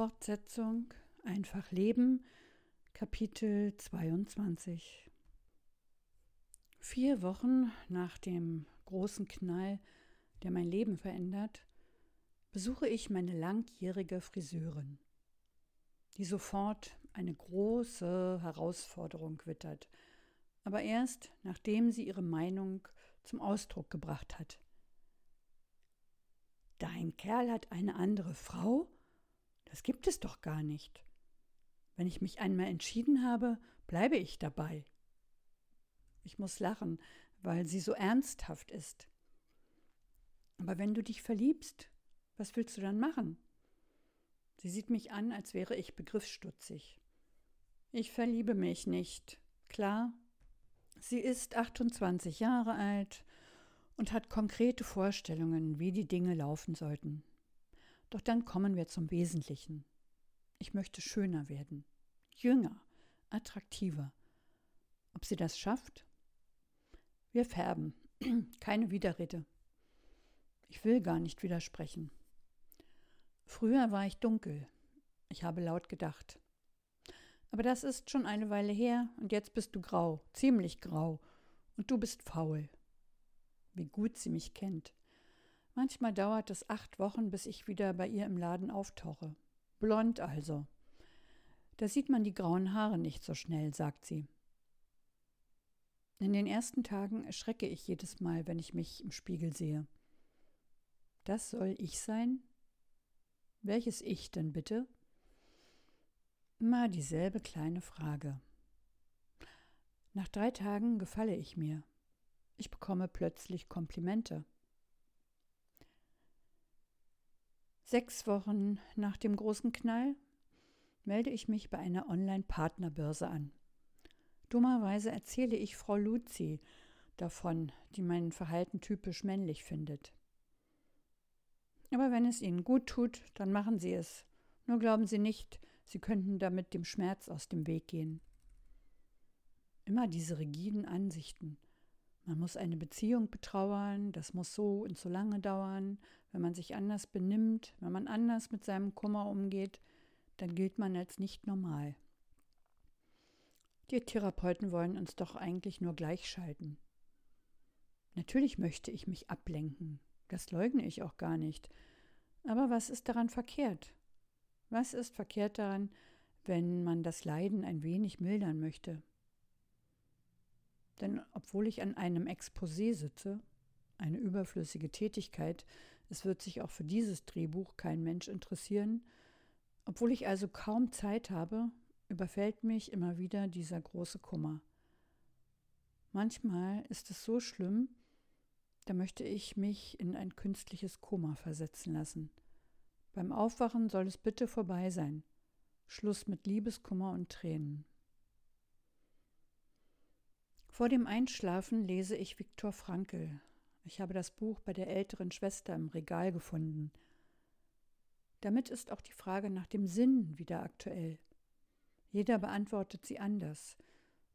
Fortsetzung Einfach Leben, Kapitel 22. Vier Wochen nach dem großen Knall, der mein Leben verändert, besuche ich meine langjährige Friseurin, die sofort eine große Herausforderung wittert, aber erst nachdem sie ihre Meinung zum Ausdruck gebracht hat. Dein Kerl hat eine andere Frau? Das gibt es doch gar nicht. Wenn ich mich einmal entschieden habe, bleibe ich dabei. Ich muss lachen, weil sie so ernsthaft ist. Aber wenn du dich verliebst, was willst du dann machen? Sie sieht mich an, als wäre ich begriffsstutzig. Ich verliebe mich nicht. Klar, sie ist 28 Jahre alt und hat konkrete Vorstellungen, wie die Dinge laufen sollten. Doch dann kommen wir zum Wesentlichen. Ich möchte schöner werden, jünger, attraktiver. Ob sie das schafft? Wir färben. Keine Widerrede. Ich will gar nicht widersprechen. Früher war ich dunkel. Ich habe laut gedacht. Aber das ist schon eine Weile her und jetzt bist du grau, ziemlich grau, und du bist faul. Wie gut sie mich kennt. Manchmal dauert es acht Wochen, bis ich wieder bei ihr im Laden auftauche. Blond also. Da sieht man die grauen Haare nicht so schnell, sagt sie. In den ersten Tagen erschrecke ich jedes Mal, wenn ich mich im Spiegel sehe. Das soll ich sein? Welches Ich denn bitte? Immer dieselbe kleine Frage. Nach drei Tagen gefalle ich mir. Ich bekomme plötzlich Komplimente. Sechs Wochen nach dem großen Knall melde ich mich bei einer Online-Partnerbörse an. Dummerweise erzähle ich Frau Luzi davon, die mein Verhalten typisch männlich findet. Aber wenn es Ihnen gut tut, dann machen Sie es. Nur glauben Sie nicht, Sie könnten damit dem Schmerz aus dem Weg gehen. Immer diese rigiden Ansichten. Man muss eine Beziehung betrauern, das muss so und so lange dauern. Wenn man sich anders benimmt, wenn man anders mit seinem Kummer umgeht, dann gilt man als nicht normal. Die Therapeuten wollen uns doch eigentlich nur gleichschalten. Natürlich möchte ich mich ablenken, das leugne ich auch gar nicht. Aber was ist daran verkehrt? Was ist verkehrt daran, wenn man das Leiden ein wenig mildern möchte? Denn obwohl ich an einem Exposé sitze, eine überflüssige Tätigkeit, es wird sich auch für dieses Drehbuch kein Mensch interessieren, obwohl ich also kaum Zeit habe, überfällt mich immer wieder dieser große Kummer. Manchmal ist es so schlimm, da möchte ich mich in ein künstliches Koma versetzen lassen. Beim Aufwachen soll es bitte vorbei sein. Schluss mit Liebeskummer und Tränen. Vor dem Einschlafen lese ich Viktor Frankl. Ich habe das Buch bei der älteren Schwester im Regal gefunden. Damit ist auch die Frage nach dem Sinn wieder aktuell. Jeder beantwortet sie anders.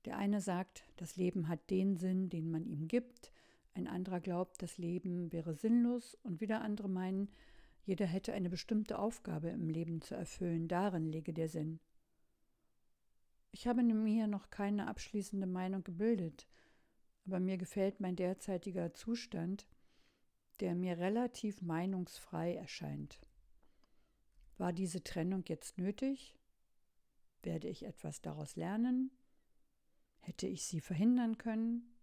Der eine sagt, das Leben hat den Sinn, den man ihm gibt, ein anderer glaubt, das Leben wäre sinnlos, und wieder andere meinen, jeder hätte eine bestimmte Aufgabe im Leben zu erfüllen, darin liege der Sinn. Ich habe mir noch keine abschließende Meinung gebildet, aber mir gefällt mein derzeitiger Zustand, der mir relativ meinungsfrei erscheint. War diese Trennung jetzt nötig? Werde ich etwas daraus lernen? Hätte ich sie verhindern können?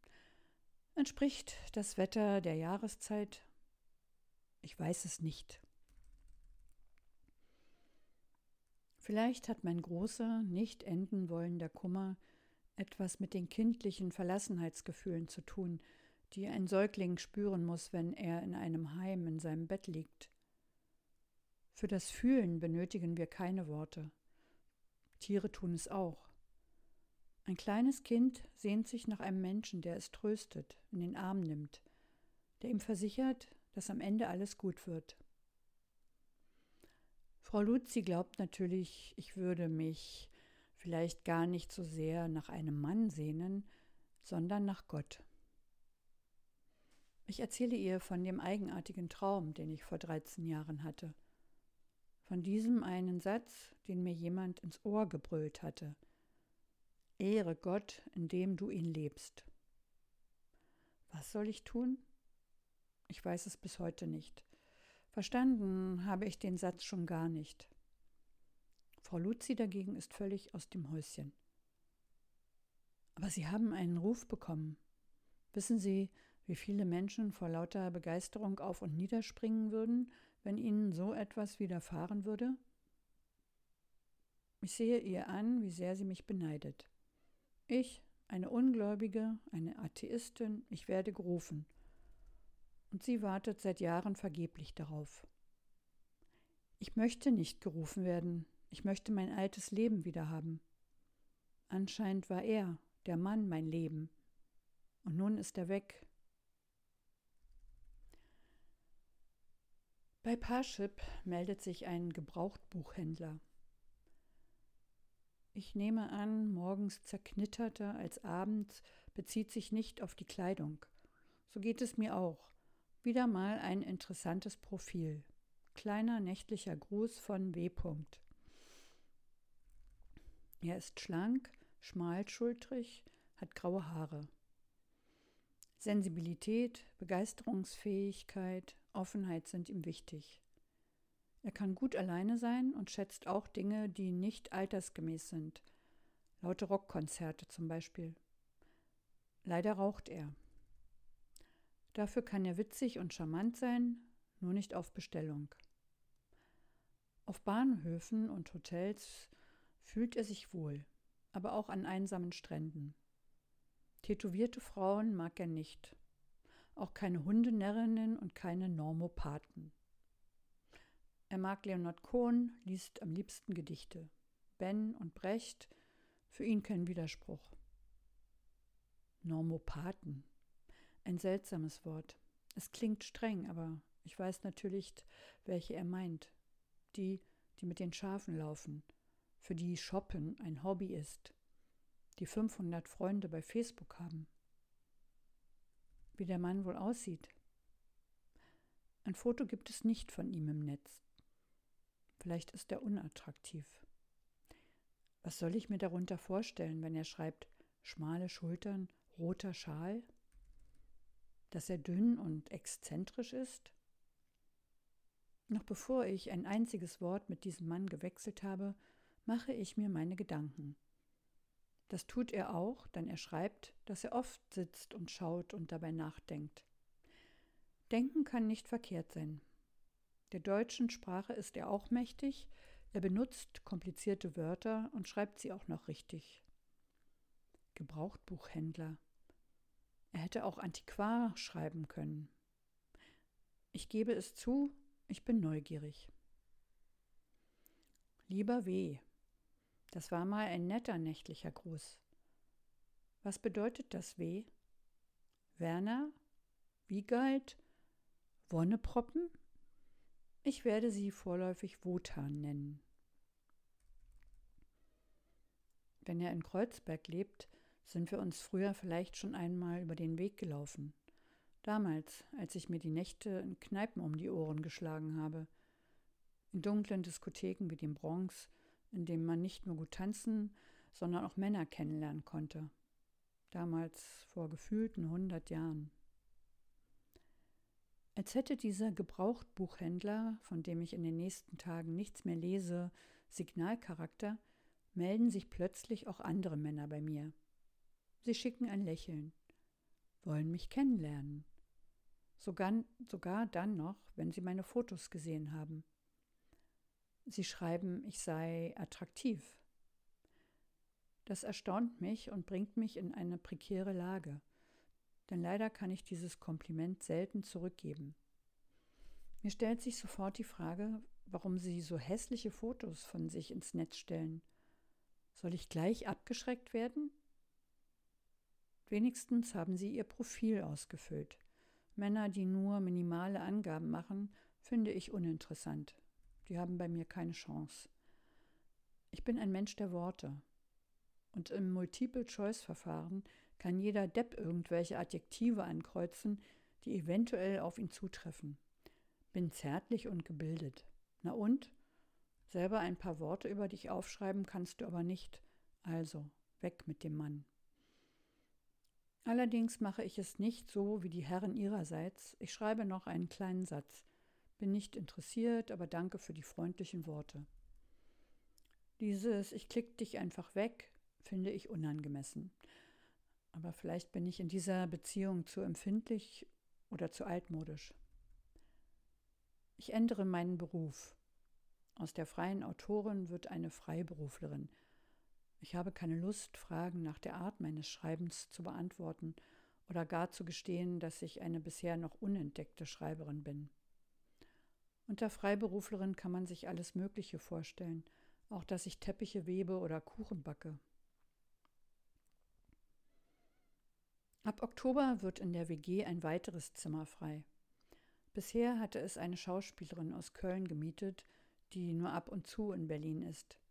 Entspricht das Wetter der Jahreszeit? Ich weiß es nicht. Vielleicht hat mein großer, nicht enden wollender Kummer etwas mit den kindlichen Verlassenheitsgefühlen zu tun, die ein Säugling spüren muss, wenn er in einem Heim in seinem Bett liegt. Für das Fühlen benötigen wir keine Worte. Tiere tun es auch. Ein kleines Kind sehnt sich nach einem Menschen, der es tröstet, in den Arm nimmt, der ihm versichert, dass am Ende alles gut wird. Frau Luzi glaubt natürlich, ich würde mich vielleicht gar nicht so sehr nach einem Mann sehnen, sondern nach Gott. Ich erzähle ihr von dem eigenartigen Traum, den ich vor 13 Jahren hatte. von diesem einen Satz, den mir jemand ins Ohr gebrüllt hatte. Ehre Gott, indem du ihn lebst. Was soll ich tun? Ich weiß es bis heute nicht. Verstanden habe ich den Satz schon gar nicht. Frau Luzi dagegen ist völlig aus dem Häuschen. Aber Sie haben einen Ruf bekommen. Wissen Sie, wie viele Menschen vor lauter Begeisterung auf und niederspringen würden, wenn ihnen so etwas widerfahren würde? Ich sehe ihr an, wie sehr sie mich beneidet. Ich, eine Ungläubige, eine Atheistin, ich werde gerufen. Und sie wartet seit Jahren vergeblich darauf. Ich möchte nicht gerufen werden, ich möchte mein altes Leben wiederhaben. Anscheinend war er, der Mann, mein Leben. Und nun ist er weg. Bei Parship meldet sich ein Gebrauchtbuchhändler. Ich nehme an, morgens zerknitterter als abends bezieht sich nicht auf die Kleidung. So geht es mir auch. Wieder mal ein interessantes Profil. Kleiner nächtlicher Gruß von W. Er ist schlank, schmalschultrig, hat graue Haare. Sensibilität, Begeisterungsfähigkeit, Offenheit sind ihm wichtig. Er kann gut alleine sein und schätzt auch Dinge, die nicht altersgemäß sind. Laute Rockkonzerte zum Beispiel. Leider raucht er. Dafür kann er witzig und charmant sein, nur nicht auf Bestellung. Auf Bahnhöfen und Hotels fühlt er sich wohl, aber auch an einsamen Stränden. Tätowierte Frauen mag er nicht, auch keine Hundenärrinnen und keine Normopathen. Er mag Leonard Cohen, liest am liebsten Gedichte. Ben und Brecht, für ihn kein Widerspruch. Normopathen. Ein seltsames Wort. Es klingt streng, aber ich weiß natürlich, welche er meint. Die, die mit den Schafen laufen, für die Shoppen ein Hobby ist, die 500 Freunde bei Facebook haben. Wie der Mann wohl aussieht. Ein Foto gibt es nicht von ihm im Netz. Vielleicht ist er unattraktiv. Was soll ich mir darunter vorstellen, wenn er schreibt schmale Schultern, roter Schal? Dass er dünn und exzentrisch ist? Noch bevor ich ein einziges Wort mit diesem Mann gewechselt habe, mache ich mir meine Gedanken. Das tut er auch, denn er schreibt, dass er oft sitzt und schaut und dabei nachdenkt. Denken kann nicht verkehrt sein. Der deutschen Sprache ist er auch mächtig, er benutzt komplizierte Wörter und schreibt sie auch noch richtig. Gebrauchtbuchhändler. Er hätte auch Antiquar schreiben können. Ich gebe es zu, ich bin neugierig. Lieber W. Das war mal ein netter nächtlicher Gruß. Was bedeutet das W? Werner? Wiegald? Wonneproppen? Ich werde sie vorläufig Wotan nennen. Wenn er in Kreuzberg lebt, sind wir uns früher vielleicht schon einmal über den Weg gelaufen. Damals, als ich mir die Nächte in Kneipen um die Ohren geschlagen habe. In dunklen Diskotheken wie dem Bronx, in dem man nicht nur gut tanzen, sondern auch Männer kennenlernen konnte. Damals vor gefühlten hundert Jahren. Als hätte dieser Gebrauchtbuchhändler, von dem ich in den nächsten Tagen nichts mehr lese, Signalcharakter, melden sich plötzlich auch andere Männer bei mir. Sie schicken ein Lächeln, wollen mich kennenlernen. Sogar, sogar dann noch, wenn sie meine Fotos gesehen haben. Sie schreiben, ich sei attraktiv. Das erstaunt mich und bringt mich in eine prekäre Lage denn leider kann ich dieses Kompliment selten zurückgeben. Mir stellt sich sofort die Frage, warum Sie so hässliche Fotos von sich ins Netz stellen. Soll ich gleich abgeschreckt werden? Wenigstens haben Sie Ihr Profil ausgefüllt. Männer, die nur minimale Angaben machen, finde ich uninteressant. Die haben bei mir keine Chance. Ich bin ein Mensch der Worte. Und im Multiple-Choice-Verfahren kann jeder Depp irgendwelche Adjektive ankreuzen, die eventuell auf ihn zutreffen. Bin zärtlich und gebildet. Na und? Selber ein paar Worte über dich aufschreiben kannst du aber nicht. Also, weg mit dem Mann. Allerdings mache ich es nicht so wie die Herren ihrerseits. Ich schreibe noch einen kleinen Satz. Bin nicht interessiert, aber danke für die freundlichen Worte. Dieses Ich klick dich einfach weg finde ich unangemessen. Aber vielleicht bin ich in dieser Beziehung zu empfindlich oder zu altmodisch. Ich ändere meinen Beruf. Aus der freien Autorin wird eine Freiberuflerin. Ich habe keine Lust, Fragen nach der Art meines Schreibens zu beantworten oder gar zu gestehen, dass ich eine bisher noch unentdeckte Schreiberin bin. Unter Freiberuflerin kann man sich alles Mögliche vorstellen, auch dass ich Teppiche webe oder Kuchen backe. Ab Oktober wird in der WG ein weiteres Zimmer frei. Bisher hatte es eine Schauspielerin aus Köln gemietet, die nur ab und zu in Berlin ist.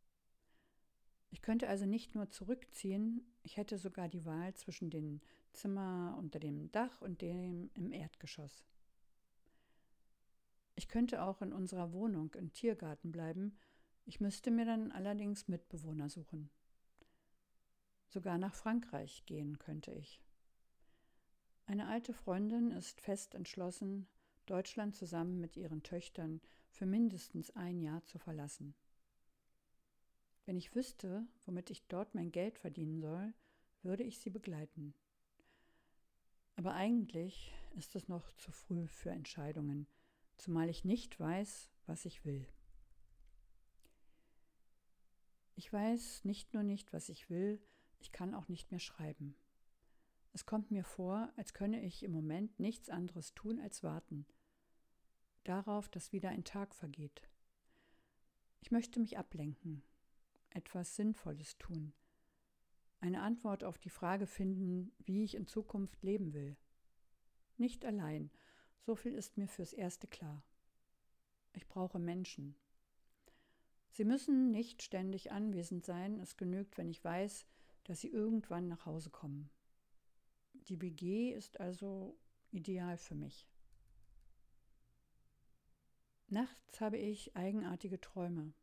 Ich könnte also nicht nur zurückziehen, ich hätte sogar die Wahl zwischen dem Zimmer unter dem Dach und dem im Erdgeschoss. Ich könnte auch in unserer Wohnung im Tiergarten bleiben, ich müsste mir dann allerdings Mitbewohner suchen. Sogar nach Frankreich gehen könnte ich. Eine alte Freundin ist fest entschlossen, Deutschland zusammen mit ihren Töchtern für mindestens ein Jahr zu verlassen. Wenn ich wüsste, womit ich dort mein Geld verdienen soll, würde ich sie begleiten. Aber eigentlich ist es noch zu früh für Entscheidungen, zumal ich nicht weiß, was ich will. Ich weiß nicht nur nicht, was ich will, ich kann auch nicht mehr schreiben. Es kommt mir vor, als könne ich im Moment nichts anderes tun als warten. Darauf, dass wieder ein Tag vergeht. Ich möchte mich ablenken, etwas Sinnvolles tun, eine Antwort auf die Frage finden, wie ich in Zukunft leben will. Nicht allein, so viel ist mir fürs Erste klar. Ich brauche Menschen. Sie müssen nicht ständig anwesend sein, es genügt, wenn ich weiß, dass sie irgendwann nach Hause kommen. Die WG ist also ideal für mich. Nachts habe ich eigenartige Träume.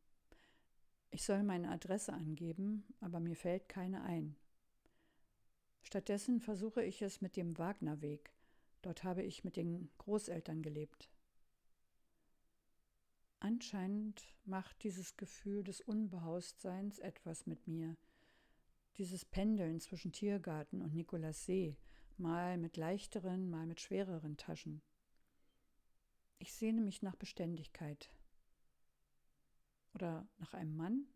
Ich soll meine Adresse angeben, aber mir fällt keine ein. Stattdessen versuche ich es mit dem Wagnerweg. Dort habe ich mit den Großeltern gelebt. Anscheinend macht dieses Gefühl des Unbehaustseins etwas mit mir. Dieses Pendeln zwischen Tiergarten und Nikolassee, mal mit leichteren, mal mit schwereren Taschen. Ich sehne mich nach Beständigkeit, oder nach einem Mann?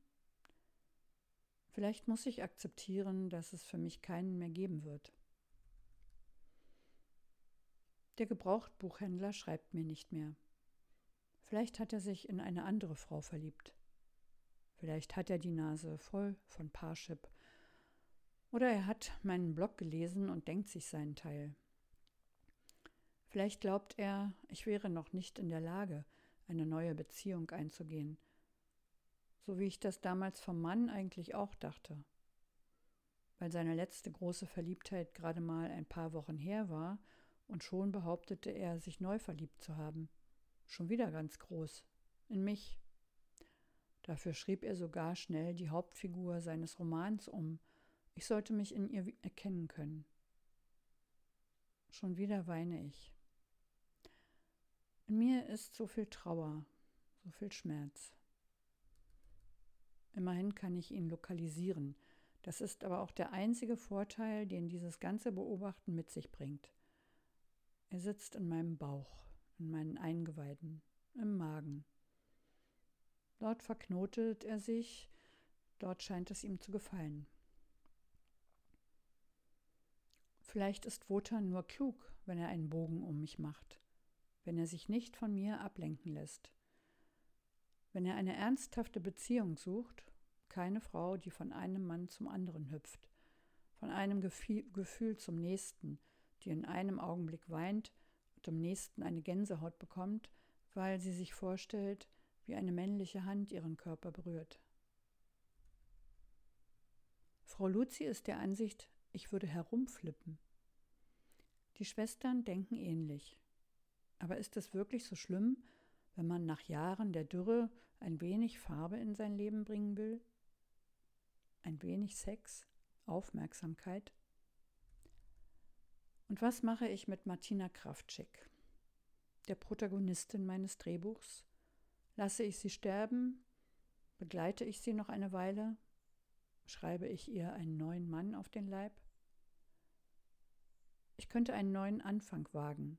Vielleicht muss ich akzeptieren, dass es für mich keinen mehr geben wird. Der Gebrauchtbuchhändler schreibt mir nicht mehr. Vielleicht hat er sich in eine andere Frau verliebt. Vielleicht hat er die Nase voll von Parship. Oder er hat meinen Blog gelesen und denkt sich seinen Teil. Vielleicht glaubt er, ich wäre noch nicht in der Lage, eine neue Beziehung einzugehen so wie ich das damals vom Mann eigentlich auch dachte. Weil seine letzte große Verliebtheit gerade mal ein paar Wochen her war und schon behauptete er, sich neu verliebt zu haben. Schon wieder ganz groß. In mich. Dafür schrieb er sogar schnell die Hauptfigur seines Romans um. Ich sollte mich in ihr erkennen können. Schon wieder weine ich. In mir ist so viel Trauer, so viel Schmerz. Immerhin kann ich ihn lokalisieren. Das ist aber auch der einzige Vorteil, den dieses ganze Beobachten mit sich bringt. Er sitzt in meinem Bauch, in meinen Eingeweiden, im Magen. Dort verknotet er sich, dort scheint es ihm zu gefallen. Vielleicht ist Wotan nur klug, wenn er einen Bogen um mich macht, wenn er sich nicht von mir ablenken lässt. Wenn er eine ernsthafte Beziehung sucht, keine Frau, die von einem Mann zum anderen hüpft, von einem Gefühl zum nächsten, die in einem Augenblick weint und im nächsten eine Gänsehaut bekommt, weil sie sich vorstellt, wie eine männliche Hand ihren Körper berührt. Frau Luzi ist der Ansicht, ich würde herumflippen. Die Schwestern denken ähnlich. Aber ist es wirklich so schlimm, wenn man nach Jahren der Dürre ein wenig Farbe in sein Leben bringen will? Ein wenig Sex, Aufmerksamkeit? Und was mache ich mit Martina Kraftschick, der Protagonistin meines Drehbuchs? Lasse ich sie sterben? Begleite ich sie noch eine Weile? Schreibe ich ihr einen neuen Mann auf den Leib? Ich könnte einen neuen Anfang wagen.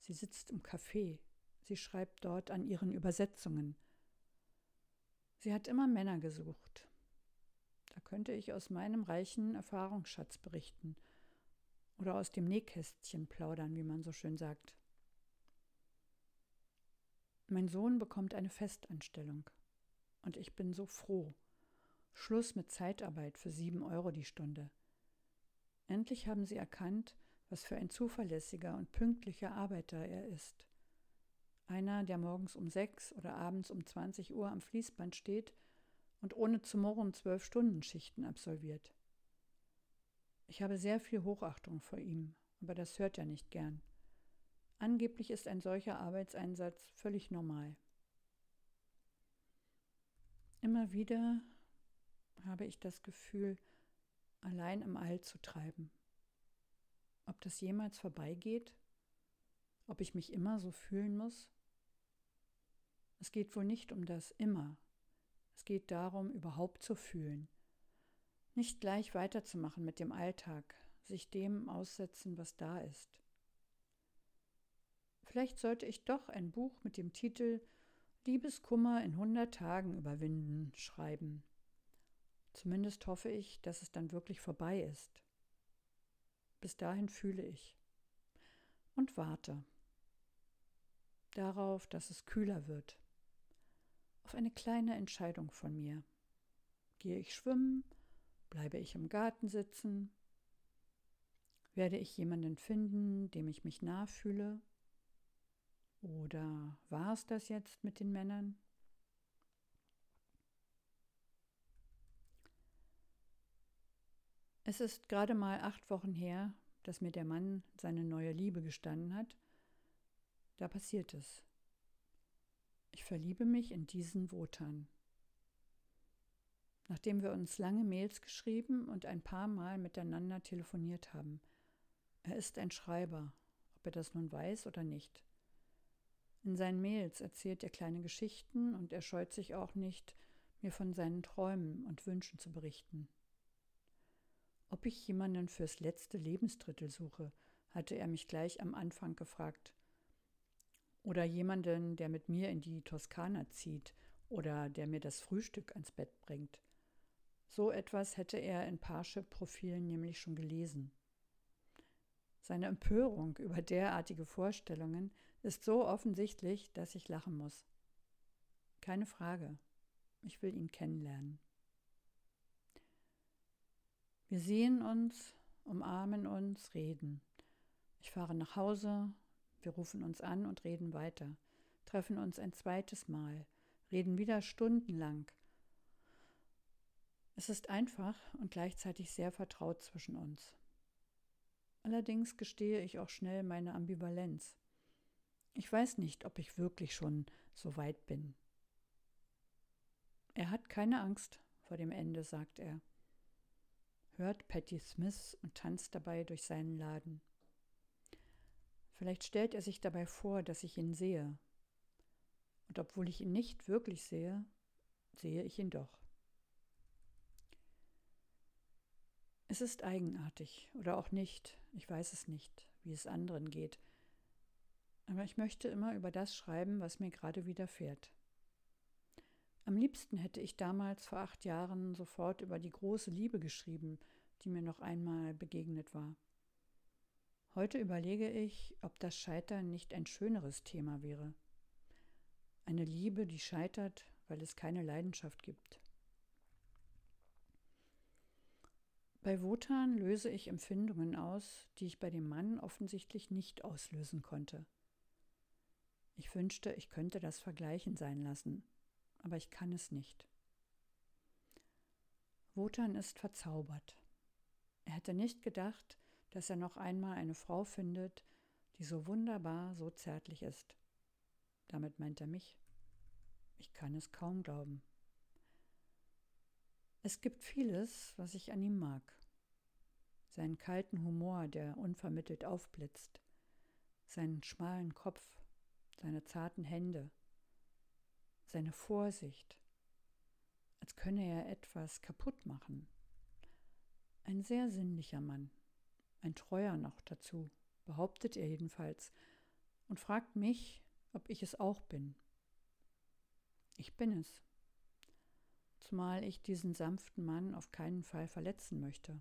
Sie sitzt im Café. Sie schreibt dort an ihren Übersetzungen. Sie hat immer Männer gesucht. Da könnte ich aus meinem reichen Erfahrungsschatz berichten oder aus dem Nähkästchen plaudern, wie man so schön sagt. Mein Sohn bekommt eine Festanstellung und ich bin so froh. Schluss mit Zeitarbeit für sieben Euro die Stunde. Endlich haben sie erkannt, was für ein zuverlässiger und pünktlicher Arbeiter er ist. Einer, der morgens um sechs oder abends um 20 Uhr am Fließband steht und ohne zu murren zwölf Stunden Schichten absolviert. Ich habe sehr viel Hochachtung vor ihm, aber das hört er nicht gern. Angeblich ist ein solcher Arbeitseinsatz völlig normal. Immer wieder habe ich das Gefühl, allein im All zu treiben ob das jemals vorbeigeht? Ob ich mich immer so fühlen muss? Es geht wohl nicht um das immer. Es geht darum, überhaupt zu fühlen. Nicht gleich weiterzumachen mit dem Alltag, sich dem aussetzen, was da ist. Vielleicht sollte ich doch ein Buch mit dem Titel Liebeskummer in 100 Tagen überwinden schreiben. Zumindest hoffe ich, dass es dann wirklich vorbei ist. Bis dahin fühle ich und warte darauf, dass es kühler wird. Auf eine kleine Entscheidung von mir. Gehe ich schwimmen? Bleibe ich im Garten sitzen? Werde ich jemanden finden, dem ich mich nah fühle? Oder war es das jetzt mit den Männern? Es ist gerade mal acht Wochen her, dass mir der Mann seine neue Liebe gestanden hat. Da passiert es. Ich verliebe mich in diesen Wotan. Nachdem wir uns lange Mails geschrieben und ein paar Mal miteinander telefoniert haben. Er ist ein Schreiber, ob er das nun weiß oder nicht. In seinen Mails erzählt er kleine Geschichten und er scheut sich auch nicht, mir von seinen Träumen und Wünschen zu berichten. Ob ich jemanden fürs letzte Lebensdrittel suche, hatte er mich gleich am Anfang gefragt. Oder jemanden, der mit mir in die Toskana zieht oder der mir das Frühstück ans Bett bringt. So etwas hätte er in Parship-Profilen nämlich schon gelesen. Seine Empörung über derartige Vorstellungen ist so offensichtlich, dass ich lachen muss. Keine Frage. Ich will ihn kennenlernen. Wir sehen uns, umarmen uns, reden. Ich fahre nach Hause, wir rufen uns an und reden weiter, treffen uns ein zweites Mal, reden wieder stundenlang. Es ist einfach und gleichzeitig sehr vertraut zwischen uns. Allerdings gestehe ich auch schnell meine Ambivalenz. Ich weiß nicht, ob ich wirklich schon so weit bin. Er hat keine Angst vor dem Ende, sagt er hört Patty Smith und tanzt dabei durch seinen Laden. Vielleicht stellt er sich dabei vor, dass ich ihn sehe. Und obwohl ich ihn nicht wirklich sehe, sehe ich ihn doch. Es ist eigenartig oder auch nicht, ich weiß es nicht, wie es anderen geht, aber ich möchte immer über das schreiben, was mir gerade widerfährt. Am liebsten hätte ich damals vor acht Jahren sofort über die große Liebe geschrieben, die mir noch einmal begegnet war. Heute überlege ich, ob das Scheitern nicht ein schöneres Thema wäre. Eine Liebe, die scheitert, weil es keine Leidenschaft gibt. Bei Wotan löse ich Empfindungen aus, die ich bei dem Mann offensichtlich nicht auslösen konnte. Ich wünschte, ich könnte das vergleichen sein lassen aber ich kann es nicht. Wotan ist verzaubert. Er hätte nicht gedacht, dass er noch einmal eine Frau findet, die so wunderbar, so zärtlich ist. Damit meint er mich. Ich kann es kaum glauben. Es gibt vieles, was ich an ihm mag. Seinen kalten Humor, der unvermittelt aufblitzt, seinen schmalen Kopf, seine zarten Hände, seine Vorsicht, als könne er etwas kaputt machen. Ein sehr sinnlicher Mann, ein treuer noch dazu, behauptet er jedenfalls, und fragt mich, ob ich es auch bin. Ich bin es, zumal ich diesen sanften Mann auf keinen Fall verletzen möchte.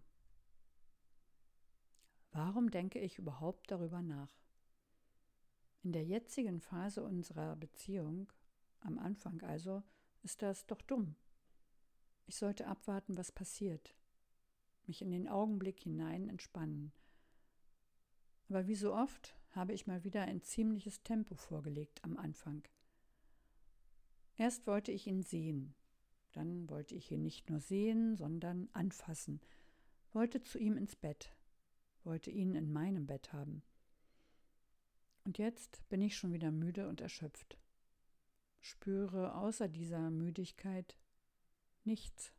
Warum denke ich überhaupt darüber nach? In der jetzigen Phase unserer Beziehung, am Anfang also, ist das doch dumm. Ich sollte abwarten, was passiert, mich in den Augenblick hinein entspannen. Aber wie so oft habe ich mal wieder ein ziemliches Tempo vorgelegt am Anfang. Erst wollte ich ihn sehen, dann wollte ich ihn nicht nur sehen, sondern anfassen, wollte zu ihm ins Bett, wollte ihn in meinem Bett haben. Und jetzt bin ich schon wieder müde und erschöpft, spüre außer dieser Müdigkeit nichts.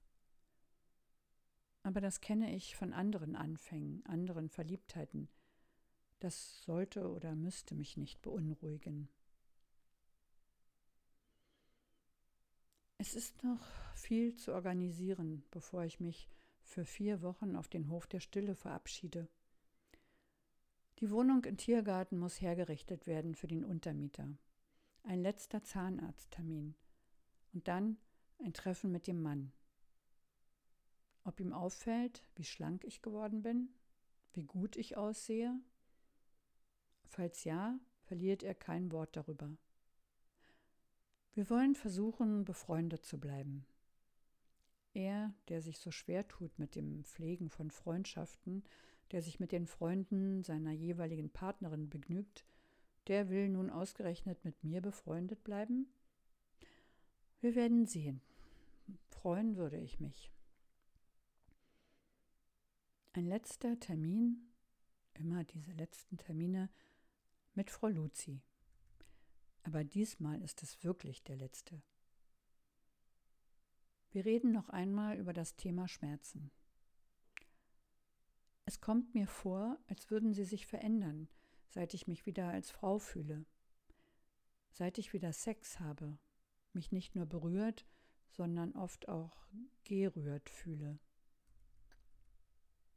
Aber das kenne ich von anderen Anfängen, anderen Verliebtheiten. Das sollte oder müsste mich nicht beunruhigen. Es ist noch viel zu organisieren, bevor ich mich für vier Wochen auf den Hof der Stille verabschiede. Die Wohnung in Tiergarten muss hergerichtet werden für den Untermieter. Ein letzter Zahnarzttermin. Und dann ein Treffen mit dem Mann. Ob ihm auffällt, wie schlank ich geworden bin, wie gut ich aussehe? Falls ja, verliert er kein Wort darüber. Wir wollen versuchen, befreundet zu bleiben. Er, der sich so schwer tut mit dem Pflegen von Freundschaften, der sich mit den Freunden seiner jeweiligen Partnerin begnügt, der will nun ausgerechnet mit mir befreundet bleiben? Wir werden sehen. Freuen würde ich mich. Ein letzter Termin, immer diese letzten Termine, mit Frau Luzi. Aber diesmal ist es wirklich der letzte. Wir reden noch einmal über das Thema Schmerzen. Es kommt mir vor, als würden sie sich verändern, seit ich mich wieder als Frau fühle, seit ich wieder Sex habe, mich nicht nur berührt, sondern oft auch gerührt fühle.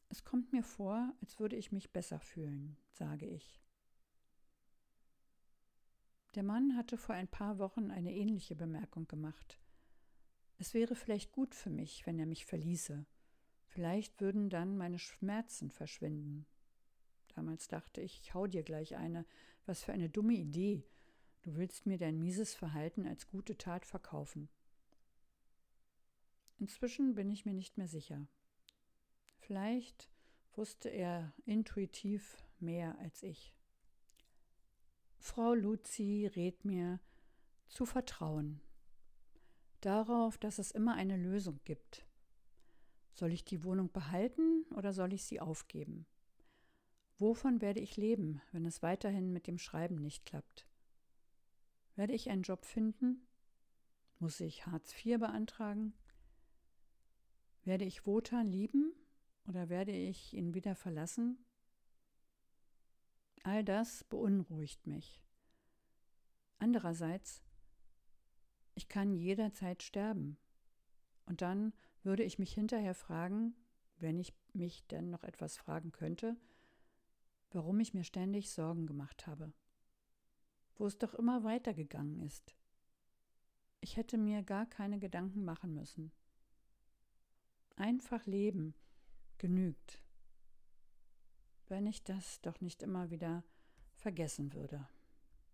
Es kommt mir vor, als würde ich mich besser fühlen, sage ich. Der Mann hatte vor ein paar Wochen eine ähnliche Bemerkung gemacht. Es wäre vielleicht gut für mich, wenn er mich verließe. Vielleicht würden dann meine Schmerzen verschwinden. Damals dachte ich, ich hau dir gleich eine. Was für eine dumme Idee. Du willst mir dein mieses Verhalten als gute Tat verkaufen. Inzwischen bin ich mir nicht mehr sicher. Vielleicht wusste er intuitiv mehr als ich. Frau Luzi rät mir zu vertrauen, darauf, dass es immer eine Lösung gibt. Soll ich die Wohnung behalten oder soll ich sie aufgeben? Wovon werde ich leben, wenn es weiterhin mit dem Schreiben nicht klappt? Werde ich einen Job finden? Muss ich Hartz IV beantragen? Werde ich Wotan lieben oder werde ich ihn wieder verlassen? All das beunruhigt mich. Andererseits, ich kann jederzeit sterben. Und dann würde ich mich hinterher fragen, wenn ich mich denn noch etwas fragen könnte, warum ich mir ständig Sorgen gemacht habe. Wo es doch immer weitergegangen ist. Ich hätte mir gar keine Gedanken machen müssen. Einfach leben genügt wenn ich das doch nicht immer wieder vergessen würde.